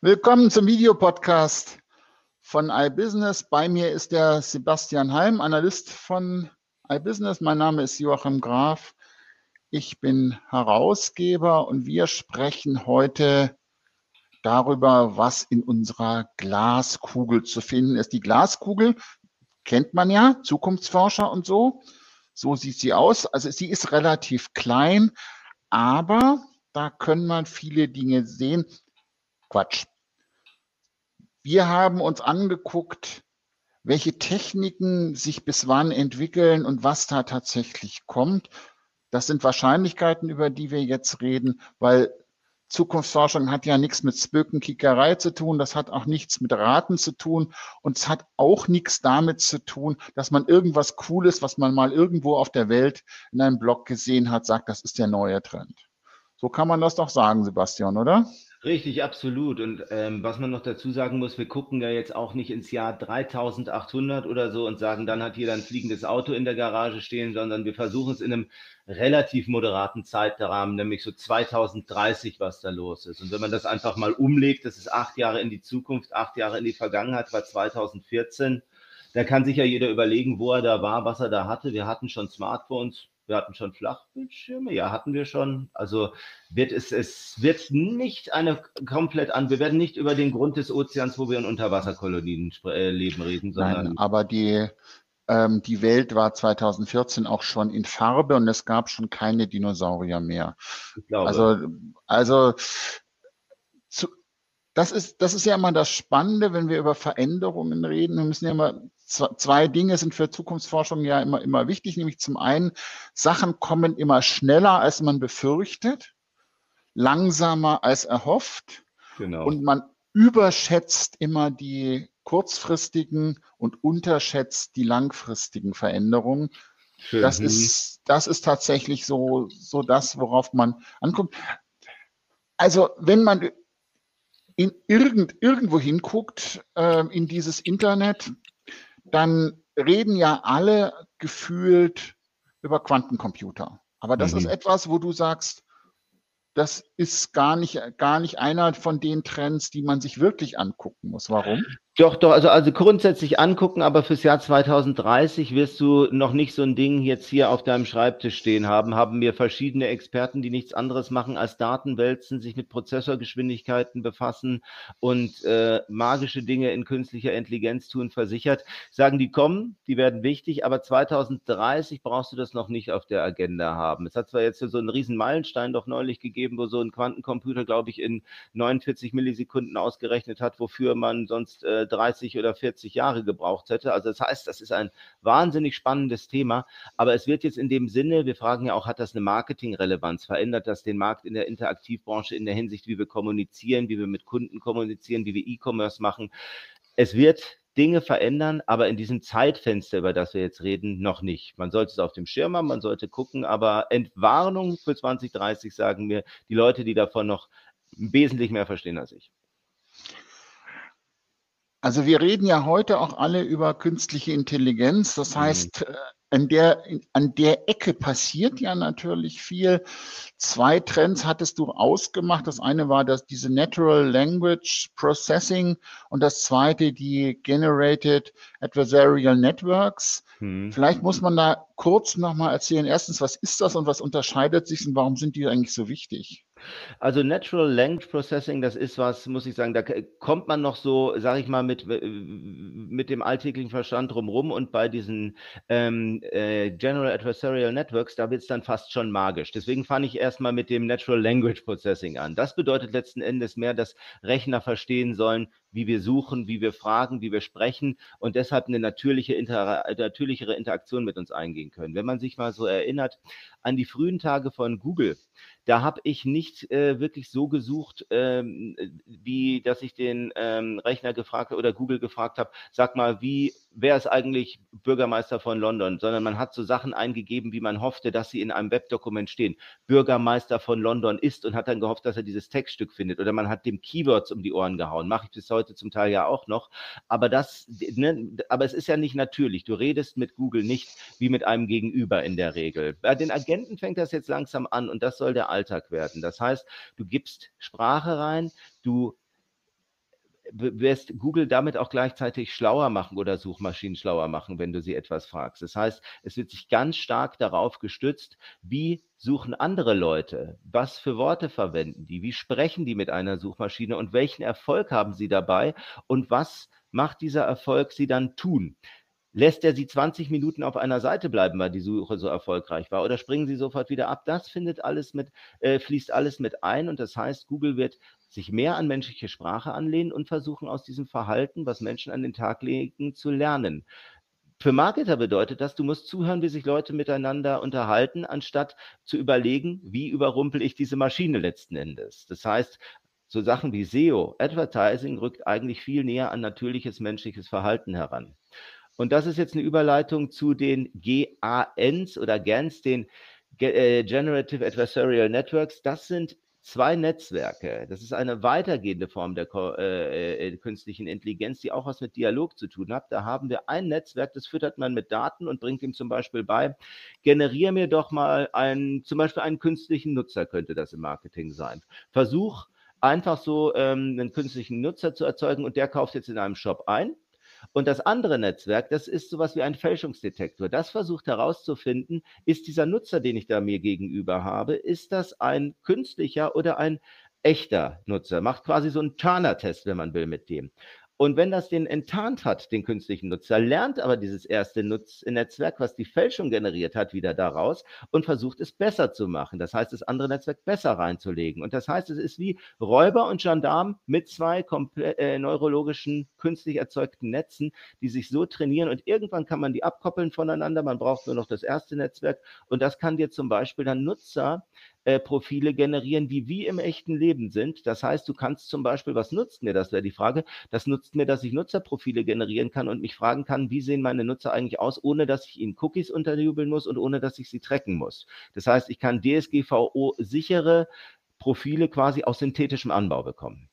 Willkommen zum Videopodcast von iBusiness. Bei mir ist der Sebastian Heim, Analyst von iBusiness. Mein Name ist Joachim Graf. Ich bin Herausgeber und wir sprechen heute darüber, was in unserer Glaskugel zu finden ist. Die Glaskugel kennt man ja, Zukunftsforscher und so. So sieht sie aus. Also sie ist relativ klein, aber da können man viele Dinge sehen. Quatsch. Wir haben uns angeguckt, welche Techniken sich bis wann entwickeln und was da tatsächlich kommt. Das sind Wahrscheinlichkeiten, über die wir jetzt reden, weil Zukunftsforschung hat ja nichts mit Spökenkickerei zu tun, das hat auch nichts mit Raten zu tun und es hat auch nichts damit zu tun, dass man irgendwas Cooles, was man mal irgendwo auf der Welt in einem Blog gesehen hat, sagt, das ist der neue Trend. So kann man das doch sagen, Sebastian, oder? Richtig, absolut. Und ähm, was man noch dazu sagen muss, wir gucken ja jetzt auch nicht ins Jahr 3800 oder so und sagen, dann hat jeder ein fliegendes Auto in der Garage stehen, sondern wir versuchen es in einem relativ moderaten Zeitrahmen, nämlich so 2030, was da los ist. Und wenn man das einfach mal umlegt, das ist acht Jahre in die Zukunft, acht Jahre in die Vergangenheit, war 2014. Da kann sich ja jeder überlegen, wo er da war, was er da hatte. Wir hatten schon Smartphones, wir hatten schon Flachbildschirme, ja, hatten wir schon. Also wird es, es wird nicht eine komplett an, wir werden nicht über den Grund des Ozeans, wo wir in Unterwasserkolonien äh, leben, reden, sondern. Nein, aber die, ähm, die Welt war 2014 auch schon in Farbe und es gab schon keine Dinosaurier mehr. Ich glaube. Also, also das ist, das ist ja immer das Spannende, wenn wir über Veränderungen reden. Wir müssen ja immer zwei Dinge sind für Zukunftsforschung ja immer, immer wichtig, nämlich zum einen, Sachen kommen immer schneller, als man befürchtet, langsamer als erhofft. Genau. Und man überschätzt immer die kurzfristigen und unterschätzt die langfristigen Veränderungen. Schön. Das ist, das ist tatsächlich so, so das, worauf man anguckt. Also, wenn man in irgend, irgendwo hinguckt, äh, in dieses Internet, dann reden ja alle gefühlt über Quantencomputer. Aber das mhm. ist etwas, wo du sagst, das ist gar nicht, gar nicht einer von den Trends, die man sich wirklich angucken muss. Warum? Doch, doch, also, also grundsätzlich angucken, aber fürs Jahr 2030 wirst du noch nicht so ein Ding jetzt hier auf deinem Schreibtisch stehen haben. Haben mir verschiedene Experten, die nichts anderes machen als Daten wälzen, sich mit Prozessorgeschwindigkeiten befassen und äh, magische Dinge in künstlicher Intelligenz tun, versichert. Sagen, die kommen, die werden wichtig, aber 2030 brauchst du das noch nicht auf der Agenda haben. Es hat zwar jetzt so einen riesen Meilenstein doch neulich gegeben, wo so ein Quantencomputer, glaube ich, in 49 Millisekunden ausgerechnet hat, wofür man sonst äh, 30 oder 40 Jahre gebraucht hätte. Also das heißt, das ist ein wahnsinnig spannendes Thema. Aber es wird jetzt in dem Sinne, wir fragen ja auch, hat das eine Marketingrelevanz? Verändert das den Markt in der Interaktivbranche in der Hinsicht, wie wir kommunizieren, wie wir mit Kunden kommunizieren, wie wir E-Commerce machen? Es wird Dinge verändern, aber in diesem Zeitfenster, über das wir jetzt reden, noch nicht. Man sollte es auf dem Schirm haben, man sollte gucken, aber Entwarnung für 2030 sagen mir die Leute, die davon noch wesentlich mehr verstehen als ich. Also wir reden ja heute auch alle über künstliche Intelligenz. Das mhm. heißt, äh, an der, an der Ecke passiert ja natürlich viel. Zwei Trends hattest du ausgemacht. Das eine war das, diese Natural Language Processing und das zweite die Generated Adversarial Networks. Hm. Vielleicht muss man da kurz nochmal erzählen. Erstens, was ist das und was unterscheidet sich und warum sind die eigentlich so wichtig? Also Natural Language Processing, das ist was, muss ich sagen, da kommt man noch so, sage ich mal, mit, mit dem alltäglichen Verstand drumherum und bei diesen ähm, äh, General Adversarial Networks, da wird es dann fast schon magisch. Deswegen fange ich erstmal mit dem Natural Language Processing an. Das bedeutet letzten Endes mehr, dass Rechner verstehen sollen, wie wir suchen, wie wir fragen, wie wir sprechen und deshalb eine natürliche, inter natürlichere Interaktion mit uns eingehen können. Wenn man sich mal so erinnert an die frühen Tage von Google, da habe ich nicht äh, wirklich so gesucht, ähm, wie dass ich den ähm, Rechner gefragt oder Google gefragt habe, sag mal, wie wer ist eigentlich Bürgermeister von London, sondern man hat so Sachen eingegeben, wie man hoffte, dass sie in einem Webdokument stehen. Bürgermeister von London ist und hat dann gehofft, dass er dieses Textstück findet. Oder man hat dem Keywords um die Ohren gehauen. Mache ich bis heute zum Teil ja auch noch. Aber das, ne, aber es ist ja nicht natürlich. Du redest mit Google nicht wie mit einem Gegenüber in der Regel. Bei den Agenten fängt das jetzt langsam an und das soll der Alltag werden. Das heißt, du gibst Sprache rein, du wirst Google damit auch gleichzeitig schlauer machen oder Suchmaschinen schlauer machen, wenn du sie etwas fragst. Das heißt, es wird sich ganz stark darauf gestützt, wie suchen andere Leute, was für Worte verwenden die, wie sprechen die mit einer Suchmaschine und welchen Erfolg haben sie dabei und was macht dieser Erfolg sie dann tun. Lässt er sie 20 Minuten auf einer Seite bleiben, weil die Suche so erfolgreich war, oder springen sie sofort wieder ab? Das findet alles mit, äh, fließt alles mit ein und das heißt, Google wird sich mehr an menschliche Sprache anlehnen und versuchen aus diesem Verhalten, was Menschen an den Tag legen, zu lernen. Für Marketer bedeutet das, du musst zuhören, wie sich Leute miteinander unterhalten, anstatt zu überlegen, wie überrumpel ich diese Maschine letzten Endes. Das heißt, so Sachen wie SEO, Advertising rückt eigentlich viel näher an natürliches menschliches Verhalten heran. Und das ist jetzt eine Überleitung zu den GANs oder GANs, den äh, Generative Adversarial Networks. Das sind zwei Netzwerke. Das ist eine weitergehende Form der äh, äh, künstlichen Intelligenz, die auch was mit Dialog zu tun hat. Da haben wir ein Netzwerk, das füttert man mit Daten und bringt ihm zum Beispiel bei, generiere mir doch mal einen, zum Beispiel einen künstlichen Nutzer, könnte das im Marketing sein. Versuch einfach so ähm, einen künstlichen Nutzer zu erzeugen und der kauft jetzt in einem Shop ein und das andere Netzwerk, das ist sowas wie ein Fälschungsdetektor. Das versucht herauszufinden, ist dieser Nutzer, den ich da mir gegenüber habe, ist das ein künstlicher oder ein echter Nutzer? Macht quasi so einen Turner-Test, wenn man will, mit dem. Und wenn das den enttarnt hat, den künstlichen Nutzer, lernt aber dieses erste Nutz Netzwerk, was die Fälschung generiert hat, wieder daraus und versucht es besser zu machen. Das heißt, das andere Netzwerk besser reinzulegen. Und das heißt, es ist wie Räuber und Gendarm mit zwei äh, neurologischen, künstlich erzeugten Netzen, die sich so trainieren. Und irgendwann kann man die abkoppeln voneinander. Man braucht nur noch das erste Netzwerk. Und das kann dir zum Beispiel dann Nutzer äh, Profile generieren, die wie im echten Leben sind. Das heißt, du kannst zum Beispiel, was nutzt mir das, wäre die Frage, das nutzt mir, dass ich Nutzerprofile generieren kann und mich fragen kann, wie sehen meine Nutzer eigentlich aus, ohne dass ich ihnen Cookies unterjubeln muss und ohne dass ich sie tracken muss. Das heißt, ich kann DSGVO sichere Profile quasi aus synthetischem Anbau bekommen.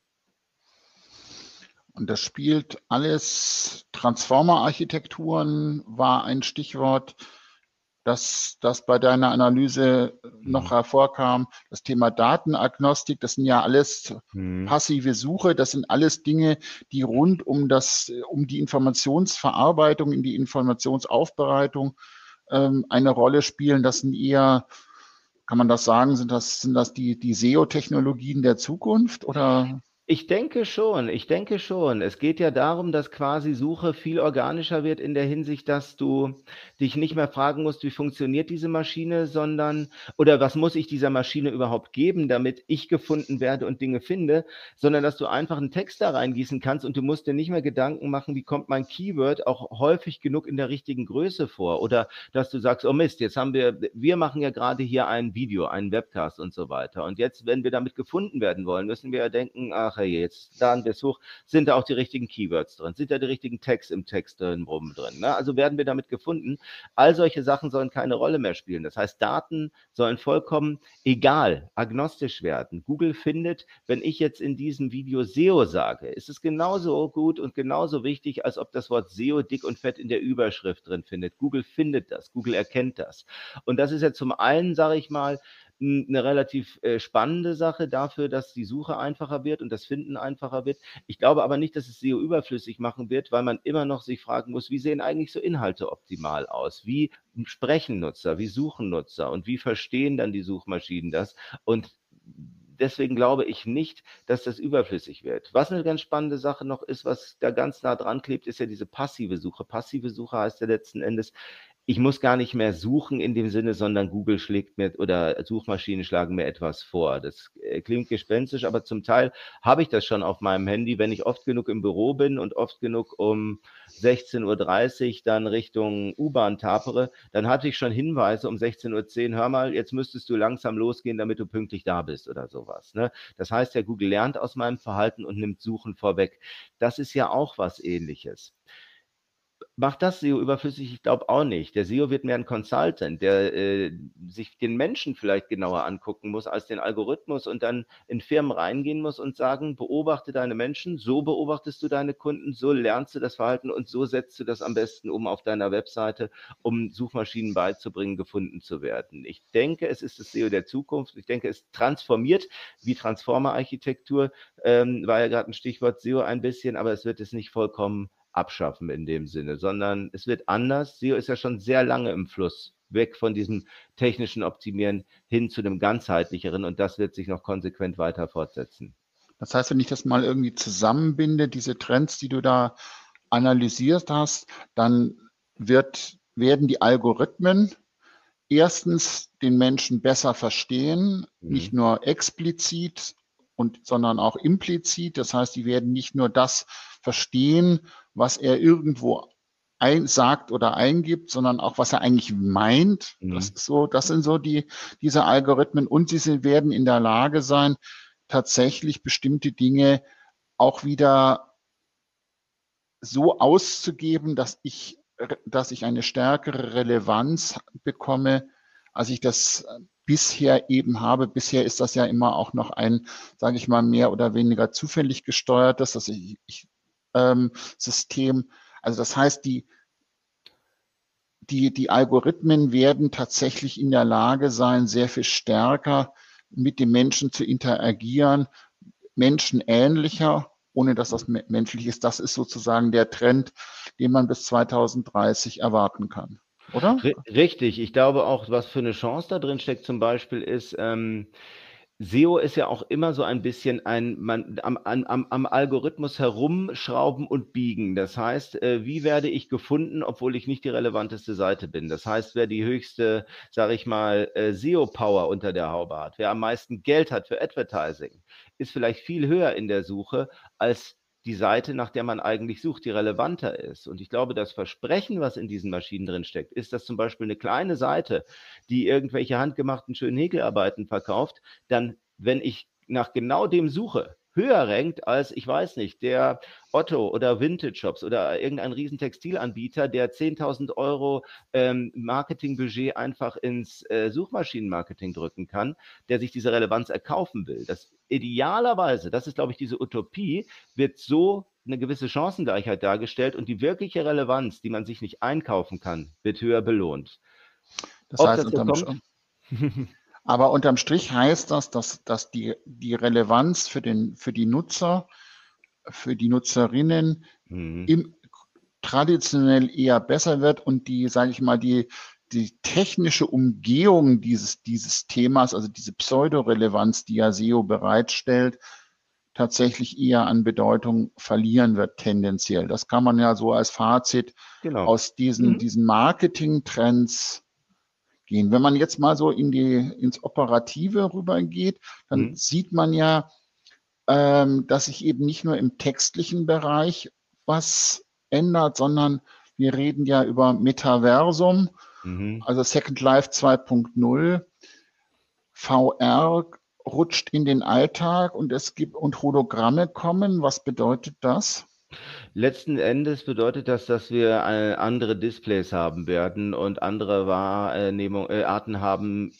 Und das spielt alles, Transformer-Architekturen war ein Stichwort dass das bei deiner Analyse noch mhm. hervorkam. Das Thema Datenagnostik, das sind ja alles mhm. passive Suche, das sind alles Dinge, die rund um das, um die Informationsverarbeitung, in die Informationsaufbereitung ähm, eine Rolle spielen. Das sind eher, kann man das sagen, sind das, sind das die, die SEO-Technologien der Zukunft oder? Ich denke schon, ich denke schon. Es geht ja darum, dass quasi Suche viel organischer wird in der Hinsicht, dass du dich nicht mehr fragen musst, wie funktioniert diese Maschine, sondern oder was muss ich dieser Maschine überhaupt geben, damit ich gefunden werde und Dinge finde, sondern dass du einfach einen Text da reingießen kannst und du musst dir nicht mehr Gedanken machen, wie kommt mein Keyword auch häufig genug in der richtigen Größe vor oder dass du sagst, oh Mist, jetzt haben wir, wir machen ja gerade hier ein Video, einen Webcast und so weiter und jetzt, wenn wir damit gefunden werden wollen, müssen wir ja denken, ach, Sprache jetzt, wir es hoch, sind da auch die richtigen Keywords drin, sind da die richtigen Tags im Text drin, rum drin. Ne? Also werden wir damit gefunden. All solche Sachen sollen keine Rolle mehr spielen. Das heißt, Daten sollen vollkommen egal, agnostisch werden. Google findet, wenn ich jetzt in diesem Video SEO sage, ist es genauso gut und genauso wichtig, als ob das Wort SEO dick und fett in der Überschrift drin findet. Google findet das, Google erkennt das. Und das ist ja zum einen, sage ich mal, eine relativ äh, spannende Sache dafür, dass die Suche einfacher wird und das Finden einfacher wird. Ich glaube aber nicht, dass es SEO überflüssig machen wird, weil man immer noch sich fragen muss, wie sehen eigentlich so Inhalte optimal aus? Wie sprechen Nutzer? Wie suchen Nutzer? Und wie verstehen dann die Suchmaschinen das? Und deswegen glaube ich nicht, dass das überflüssig wird. Was eine ganz spannende Sache noch ist, was da ganz nah dran klebt, ist ja diese passive Suche. Passive Suche heißt ja letzten Endes, ich muss gar nicht mehr suchen in dem Sinne, sondern Google schlägt mir oder Suchmaschinen schlagen mir etwas vor. Das äh, klingt gespenstisch, aber zum Teil habe ich das schon auf meinem Handy. Wenn ich oft genug im Büro bin und oft genug um 16.30 Uhr dann Richtung U-Bahn tapere, dann hatte ich schon Hinweise um 16.10 Uhr, hör mal, jetzt müsstest du langsam losgehen, damit du pünktlich da bist oder sowas. Ne? Das heißt ja, Google lernt aus meinem Verhalten und nimmt Suchen vorweg. Das ist ja auch was ähnliches macht das SEO überflüssig? Ich glaube auch nicht. Der SEO wird mehr ein Consultant, der äh, sich den Menschen vielleicht genauer angucken muss als den Algorithmus und dann in Firmen reingehen muss und sagen, beobachte deine Menschen, so beobachtest du deine Kunden, so lernst du das Verhalten und so setzt du das am besten um auf deiner Webseite, um Suchmaschinen beizubringen, gefunden zu werden. Ich denke, es ist das SEO der Zukunft. Ich denke, es transformiert wie Transformer-Architektur, ähm, war ja gerade ein Stichwort SEO ein bisschen, aber es wird es nicht vollkommen abschaffen in dem Sinne, sondern es wird anders. SEO ist ja schon sehr lange im Fluss, weg von diesem technischen Optimieren hin zu einem ganzheitlicheren und das wird sich noch konsequent weiter fortsetzen. Das heißt, wenn ich das mal irgendwie zusammenbinde, diese Trends, die du da analysiert hast, dann wird, werden die Algorithmen erstens den Menschen besser verstehen, mhm. nicht nur explizit und, sondern auch implizit. Das heißt, die werden nicht nur das verstehen, was er irgendwo ein, sagt oder eingibt, sondern auch was er eigentlich meint. Mhm. Das ist so, das sind so die, diese Algorithmen und sie werden in der Lage sein, tatsächlich bestimmte Dinge auch wieder so auszugeben, dass ich, dass ich eine stärkere Relevanz bekomme, als ich das bisher eben habe. Bisher ist das ja immer auch noch ein, sage ich mal, mehr oder weniger zufällig gesteuertes, dass ich, ich ähm, System. Also das heißt, die, die, die Algorithmen werden tatsächlich in der Lage sein, sehr viel stärker mit dem Menschen zu interagieren, menschenähnlicher, ohne dass das menschlich ist. Das ist sozusagen der Trend, den man bis 2030 erwarten kann. Oder? Richtig. Ich glaube auch, was für eine Chance da drin steckt, zum Beispiel ist, ähm, SEO ist ja auch immer so ein bisschen ein man am am am Algorithmus herumschrauben und biegen. Das heißt, äh, wie werde ich gefunden, obwohl ich nicht die relevanteste Seite bin? Das heißt, wer die höchste, sage ich mal, äh, SEO-Power unter der Haube hat, wer am meisten Geld hat für Advertising, ist vielleicht viel höher in der Suche als die Seite, nach der man eigentlich sucht, die relevanter ist. Und ich glaube, das Versprechen, was in diesen Maschinen drin steckt, ist, dass zum Beispiel eine kleine Seite, die irgendwelche handgemachten schönen Häkelarbeiten verkauft, dann, wenn ich nach genau dem suche, höher rankt als, ich weiß nicht, der Otto oder Vintage Shops oder irgendein riesen Textilanbieter, der 10.000 Euro ähm, Marketingbudget einfach ins äh, Suchmaschinenmarketing drücken kann, der sich diese Relevanz erkaufen will. Das idealerweise, das ist, glaube ich, diese Utopie, wird so eine gewisse Chancengleichheit dargestellt und die wirkliche Relevanz, die man sich nicht einkaufen kann, wird höher belohnt. Das Ob heißt, das unterm, kommt, aber unterm Strich heißt das, dass, dass die, die Relevanz für, den, für die Nutzer, für die Nutzerinnen mhm. im, traditionell eher besser wird und die, sage ich mal, die, die technische Umgehung dieses, dieses Themas, also diese Pseudorelevanz, die ja SEO bereitstellt, tatsächlich eher an Bedeutung verlieren wird tendenziell. Das kann man ja so als Fazit genau. aus diesen, mhm. diesen Marketing-Trends gehen. Wenn man jetzt mal so in die, ins Operative rübergeht, dann mhm. sieht man ja, ähm, dass sich eben nicht nur im textlichen Bereich was ändert, sondern wir reden ja über Metaversum, mhm. also Second Life 2.0. VR rutscht in den Alltag und es gibt und Hologramme kommen. Was bedeutet das? Letzten Endes bedeutet das, dass wir äh, andere Displays haben werden und andere Wahrnehmung, äh, Arten haben,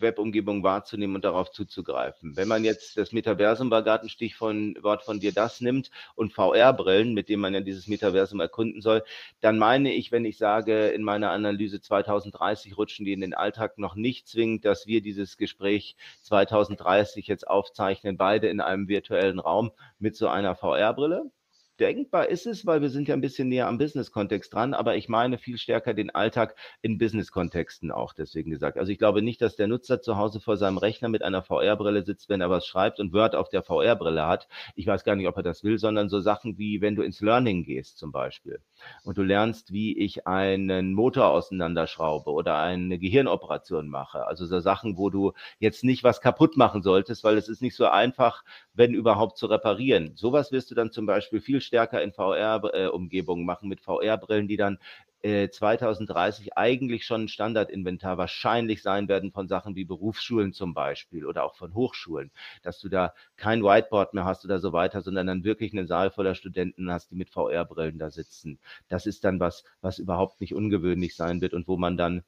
Webumgebung wahrzunehmen und darauf zuzugreifen. Wenn man jetzt das Metaversum war gerade ein Stichwort von dir das nimmt und VR-Brillen, mit denen man ja dieses Metaversum erkunden soll, dann meine ich, wenn ich sage, in meiner Analyse 2030 rutschen die in den Alltag noch nicht zwingend, dass wir dieses Gespräch 2030 jetzt aufzeichnen, beide in einem virtuellen Raum mit so einer VR-Brille denkbar ist es, weil wir sind ja ein bisschen näher am Business-Kontext dran, aber ich meine viel stärker den Alltag in Business-Kontexten auch deswegen gesagt. Also ich glaube nicht, dass der Nutzer zu Hause vor seinem Rechner mit einer VR-Brille sitzt, wenn er was schreibt und Word auf der VR-Brille hat. Ich weiß gar nicht, ob er das will, sondern so Sachen wie, wenn du ins Learning gehst zum Beispiel und du lernst, wie ich einen Motor auseinanderschraube oder eine Gehirnoperation mache. Also so Sachen, wo du jetzt nicht was kaputt machen solltest, weil es ist nicht so einfach, wenn überhaupt zu reparieren. Sowas wirst du dann zum Beispiel viel stärker in VR-Umgebungen machen mit VR-Brillen, die dann 2030 äh, eigentlich schon ein Standardinventar wahrscheinlich sein werden von Sachen wie Berufsschulen zum Beispiel oder auch von Hochschulen, dass du da kein Whiteboard mehr hast oder so weiter, sondern dann wirklich einen Saal voller Studenten hast, die mit VR-Brillen da sitzen. Das ist dann was, was überhaupt nicht ungewöhnlich sein wird und wo man dann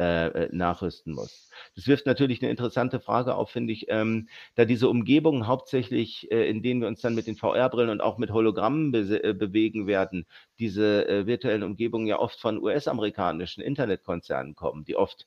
äh, äh, nachrüsten muss. Das wirft natürlich eine interessante Frage auf, finde ich, ähm, da diese Umgebungen hauptsächlich, äh, in denen wir uns dann mit den VR-Brillen und auch mit Hologrammen be äh, bewegen werden, diese virtuellen Umgebungen ja oft von US-amerikanischen Internetkonzernen kommen, die oft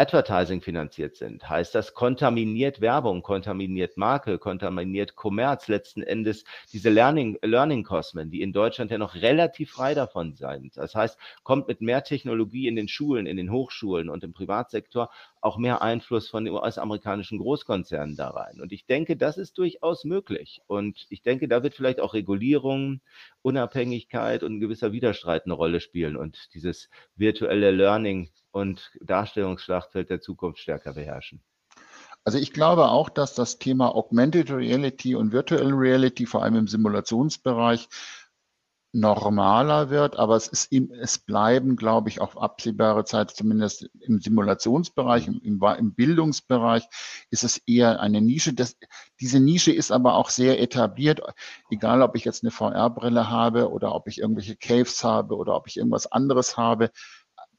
Advertising finanziert sind. Heißt das, kontaminiert Werbung, kontaminiert Marke, kontaminiert Kommerz, letzten Endes diese Learning, Learning Cosmen, die in Deutschland ja noch relativ frei davon sind. Das heißt, kommt mit mehr Technologie in den Schulen, in den Hochschulen und im Privatsektor auch mehr Einfluss von den US-amerikanischen Großkonzernen da rein. Und ich denke, das ist durchaus möglich. Und ich denke, da wird vielleicht auch Regulierung, Unabhängigkeit und ein gewisser Widerstreit eine Rolle spielen und dieses virtuelle Learning und Darstellungsschlachtfeld der Zukunft stärker beherrschen. Also ich glaube auch, dass das Thema Augmented Reality und Virtual Reality, vor allem im Simulationsbereich, normaler wird, aber es, ist, es bleiben, glaube ich, auf absehbare Zeit, zumindest im Simulationsbereich, im, im Bildungsbereich, ist es eher eine Nische. Das, diese Nische ist aber auch sehr etabliert, egal ob ich jetzt eine VR-Brille habe oder ob ich irgendwelche Caves habe oder ob ich irgendwas anderes habe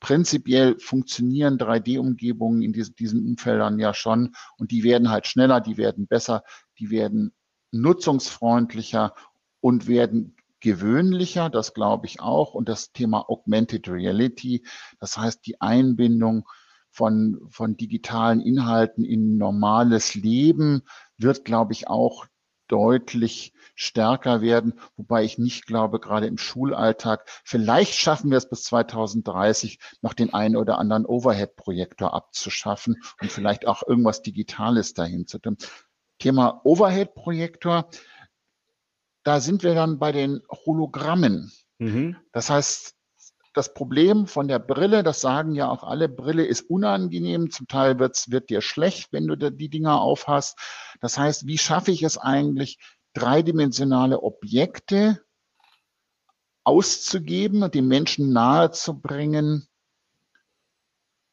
prinzipiell funktionieren 3D-Umgebungen in diesen, diesen Umfeldern ja schon und die werden halt schneller, die werden besser, die werden nutzungsfreundlicher und werden gewöhnlicher, das glaube ich auch. Und das Thema Augmented Reality, das heißt die Einbindung von, von digitalen Inhalten in normales Leben, wird, glaube ich, auch deutlich stärker werden, wobei ich nicht glaube, gerade im Schulalltag, vielleicht schaffen wir es bis 2030, noch den einen oder anderen Overhead-Projektor abzuschaffen und vielleicht auch irgendwas Digitales dahin zu tun. Thema Overhead-Projektor, da sind wir dann bei den Hologrammen. Mhm. Das heißt, das Problem von der Brille, das sagen ja auch alle, Brille ist unangenehm. Zum Teil wird's, wird dir schlecht, wenn du die Dinger aufhast. Das heißt, wie schaffe ich es eigentlich, dreidimensionale Objekte auszugeben und den Menschen nahezubringen,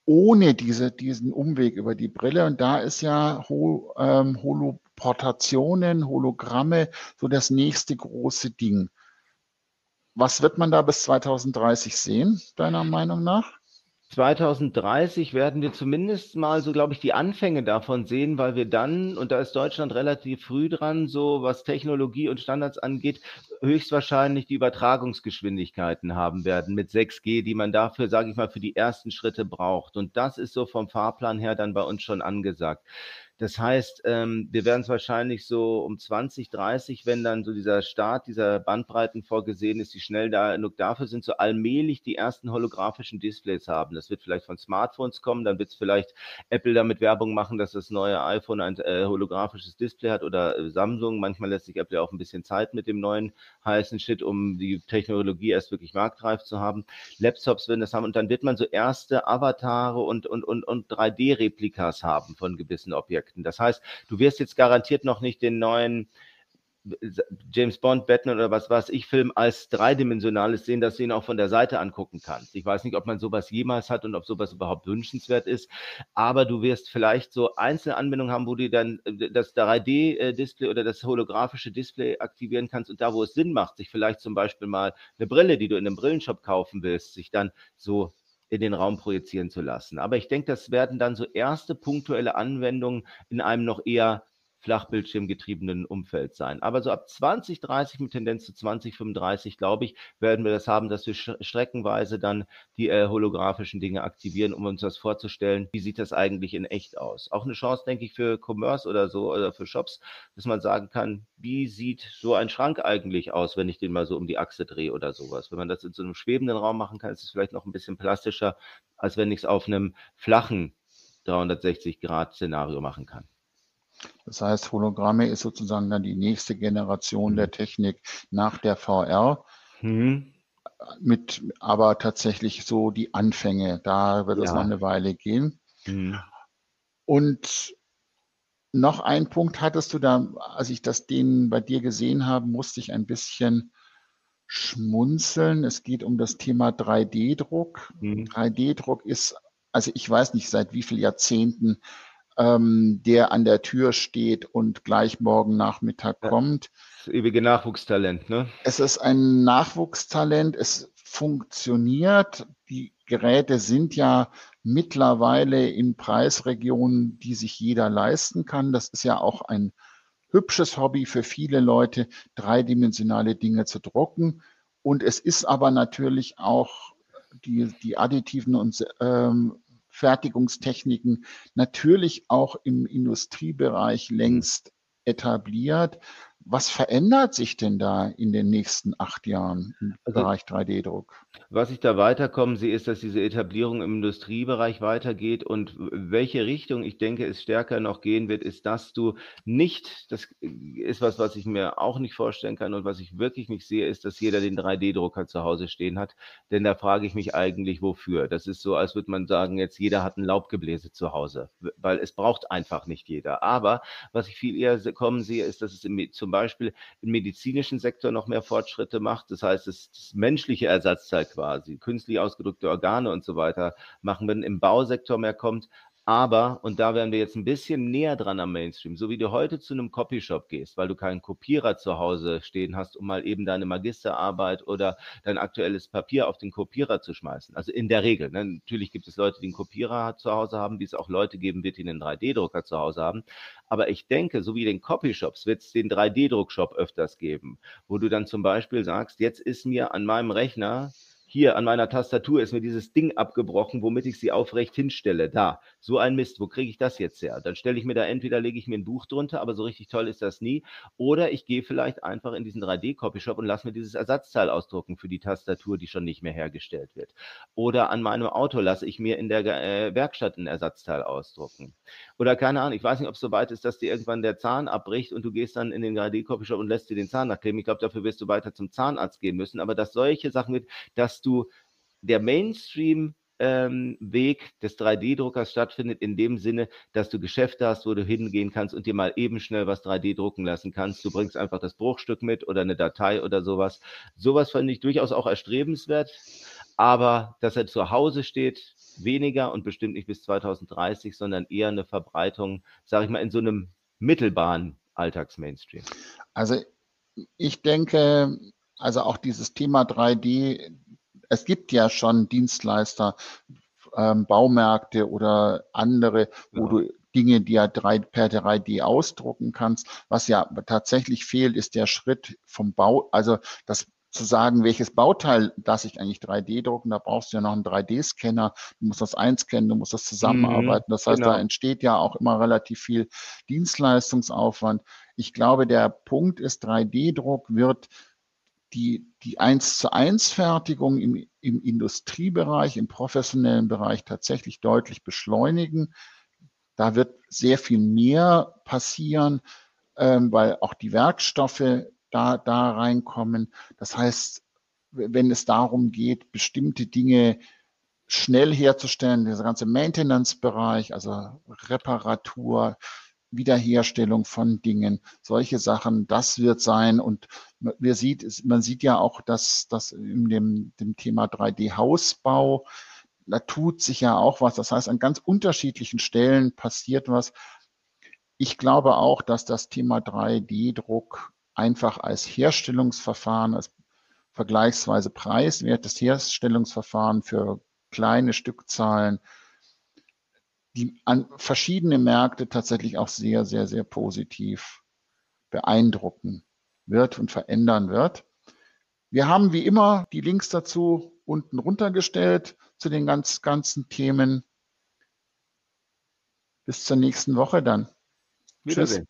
ohne diese, diesen Umweg über die Brille. Und da ist ja ähm, Holoportationen, Hologramme so das nächste große Ding. Was wird man da bis 2030 sehen, deiner Meinung nach? 2030 werden wir zumindest mal so, glaube ich, die Anfänge davon sehen, weil wir dann, und da ist Deutschland relativ früh dran, so was Technologie und Standards angeht, höchstwahrscheinlich die Übertragungsgeschwindigkeiten haben werden mit 6G, die man dafür, sage ich mal, für die ersten Schritte braucht. Und das ist so vom Fahrplan her dann bei uns schon angesagt. Das heißt, ähm, wir werden es wahrscheinlich so um 20, 30, wenn dann so dieser Start dieser Bandbreiten vorgesehen ist, die schnell da genug dafür sind, so allmählich die ersten holographischen Displays haben. Das wird vielleicht von Smartphones kommen, dann wird es vielleicht Apple damit Werbung machen, dass das neue iPhone ein äh, holographisches Display hat oder äh, Samsung. Manchmal lässt sich Apple auch ein bisschen Zeit mit dem neuen heißen Shit, um die Technologie erst wirklich marktreif zu haben. Laptops werden das haben und dann wird man so erste Avatare und, und, und, und 3D-Replikas haben von gewissen Objekten. Projekten. Das heißt, du wirst jetzt garantiert noch nicht den neuen James Bond, Batman oder was weiß ich Film als dreidimensionales sehen, dass du ihn auch von der Seite angucken kannst. Ich weiß nicht, ob man sowas jemals hat und ob sowas überhaupt wünschenswert ist, aber du wirst vielleicht so einzelne Anwendungen haben, wo du dann äh, das 3D-Display oder das holographische Display aktivieren kannst und da, wo es Sinn macht, sich vielleicht zum Beispiel mal eine Brille, die du in einem Brillenshop kaufen willst, sich dann so in den Raum projizieren zu lassen. Aber ich denke, das werden dann so erste punktuelle Anwendungen in einem noch eher flachbildschirmgetriebenen Umfeld sein. Aber so ab 2030 mit Tendenz zu 2035, glaube ich, werden wir das haben, dass wir streckenweise dann die äh, holographischen Dinge aktivieren, um uns das vorzustellen. Wie sieht das eigentlich in echt aus? Auch eine Chance, denke ich, für Commerce oder so oder für Shops, dass man sagen kann, wie sieht so ein Schrank eigentlich aus, wenn ich den mal so um die Achse drehe oder sowas. Wenn man das in so einem schwebenden Raum machen kann, ist es vielleicht noch ein bisschen plastischer, als wenn ich es auf einem flachen 360 Grad Szenario machen kann. Das heißt, Hologramme ist sozusagen dann die nächste Generation der mhm. Technik nach der VR. Mhm. Mit aber tatsächlich so die Anfänge. Da wird es noch eine Weile gehen. Mhm. Und noch ein Punkt hattest du da, als ich das den bei dir gesehen habe, musste ich ein bisschen schmunzeln. Es geht um das Thema 3D-Druck. Mhm. 3D-Druck ist, also ich weiß nicht seit wie vielen Jahrzehnten, ähm, der an der Tür steht und gleich morgen Nachmittag ja. kommt. Das ewige Nachwuchstalent, ne? Es ist ein Nachwuchstalent. Es funktioniert. Die Geräte sind ja mittlerweile in Preisregionen, die sich jeder leisten kann. Das ist ja auch ein hübsches Hobby für viele Leute, dreidimensionale Dinge zu drucken. Und es ist aber natürlich auch die, die additiven und ähm, Fertigungstechniken natürlich auch im Industriebereich längst etabliert. Was verändert sich denn da in den nächsten acht Jahren im also, Bereich 3D-Druck? Was ich da weiterkommen sehe, ist, dass diese Etablierung im Industriebereich weitergeht und welche Richtung ich denke, es stärker noch gehen wird, ist, dass du nicht, das ist was, was ich mir auch nicht vorstellen kann und was ich wirklich nicht sehe, ist, dass jeder den 3D-Drucker zu Hause stehen hat. Denn da frage ich mich eigentlich, wofür. Das ist so, als würde man sagen, jetzt jeder hat ein Laubgebläse zu Hause, weil es braucht einfach nicht jeder. Aber was ich viel eher kommen sehe, ist, dass es im, zum Beispiel Beispiel im medizinischen Sektor noch mehr Fortschritte macht. Das heißt, das, das menschliche Ersatzteil quasi, künstlich ausgedrückte Organe und so weiter machen, wenn im Bausektor mehr kommt. Aber, und da wären wir jetzt ein bisschen näher dran am Mainstream, so wie du heute zu einem Copyshop gehst, weil du keinen Kopierer zu Hause stehen hast, um mal eben deine Magisterarbeit oder dein aktuelles Papier auf den Kopierer zu schmeißen. Also in der Regel. Ne? Natürlich gibt es Leute, die einen Kopierer zu Hause haben, wie es auch Leute geben wird, die einen 3D-Drucker zu Hause haben. Aber ich denke, so wie den Copyshops wird es den 3D-Druckshop öfters geben, wo du dann zum Beispiel sagst, jetzt ist mir an meinem Rechner hier an meiner Tastatur ist mir dieses Ding abgebrochen, womit ich sie aufrecht hinstelle. Da, so ein Mist, wo kriege ich das jetzt her? Dann stelle ich mir da entweder lege ich mir ein Buch drunter, aber so richtig toll ist das nie. Oder ich gehe vielleicht einfach in diesen 3D-Copyshop und lasse mir dieses Ersatzteil ausdrucken für die Tastatur, die schon nicht mehr hergestellt wird. Oder an meinem Auto lasse ich mir in der äh, Werkstatt ein Ersatzteil ausdrucken. Oder keine Ahnung, ich weiß nicht, ob es so weit ist, dass dir irgendwann der Zahn abbricht und du gehst dann in den 3D-Copyshop und lässt dir den Zahn nachkleben. Ich glaube, dafür wirst du weiter zum Zahnarzt gehen müssen. Aber dass solche Sachen mit, dass dass du der Mainstream ähm, Weg des 3D-Druckers stattfindet, in dem Sinne, dass du Geschäfte hast, wo du hingehen kannst und dir mal eben schnell was 3D drucken lassen kannst. Du bringst einfach das Bruchstück mit oder eine Datei oder sowas. Sowas fand ich durchaus auch erstrebenswert, aber dass er zu Hause steht, weniger und bestimmt nicht bis 2030, sondern eher eine Verbreitung, sage ich mal, in so einem mittelbaren Alltagsmainstream. Also ich denke, also auch dieses Thema 3D es gibt ja schon Dienstleister, ähm, Baumärkte oder andere, wo ja. du Dinge, die ja drei, per 3D ausdrucken kannst. Was ja tatsächlich fehlt, ist der Schritt vom Bau, also das zu sagen, welches Bauteil lasse ich eigentlich 3D drucken, da brauchst du ja noch einen 3D-Scanner, du musst das einscannen, du musst das zusammenarbeiten. Das heißt, genau. da entsteht ja auch immer relativ viel Dienstleistungsaufwand. Ich glaube, der Punkt ist, 3D-Druck wird die, die 1 zu 1 Fertigung im, im Industriebereich, im professionellen Bereich tatsächlich deutlich beschleunigen. Da wird sehr viel mehr passieren, ähm, weil auch die Werkstoffe da, da reinkommen. Das heißt, wenn es darum geht, bestimmte Dinge schnell herzustellen, dieser ganze Maintenance-Bereich, also Reparatur, Wiederherstellung von Dingen, solche Sachen, das wird sein. Und wir sieht, man sieht ja auch, dass das in dem, dem Thema 3D-Hausbau, da tut sich ja auch was. Das heißt, an ganz unterschiedlichen Stellen passiert was. Ich glaube auch, dass das Thema 3D-Druck einfach als Herstellungsverfahren, als vergleichsweise preiswertes Herstellungsverfahren für kleine Stückzahlen die an verschiedene Märkte tatsächlich auch sehr, sehr, sehr positiv beeindrucken wird und verändern wird. Wir haben wie immer die Links dazu unten runtergestellt zu den ganz, ganzen Themen. Bis zur nächsten Woche dann. Tschüss.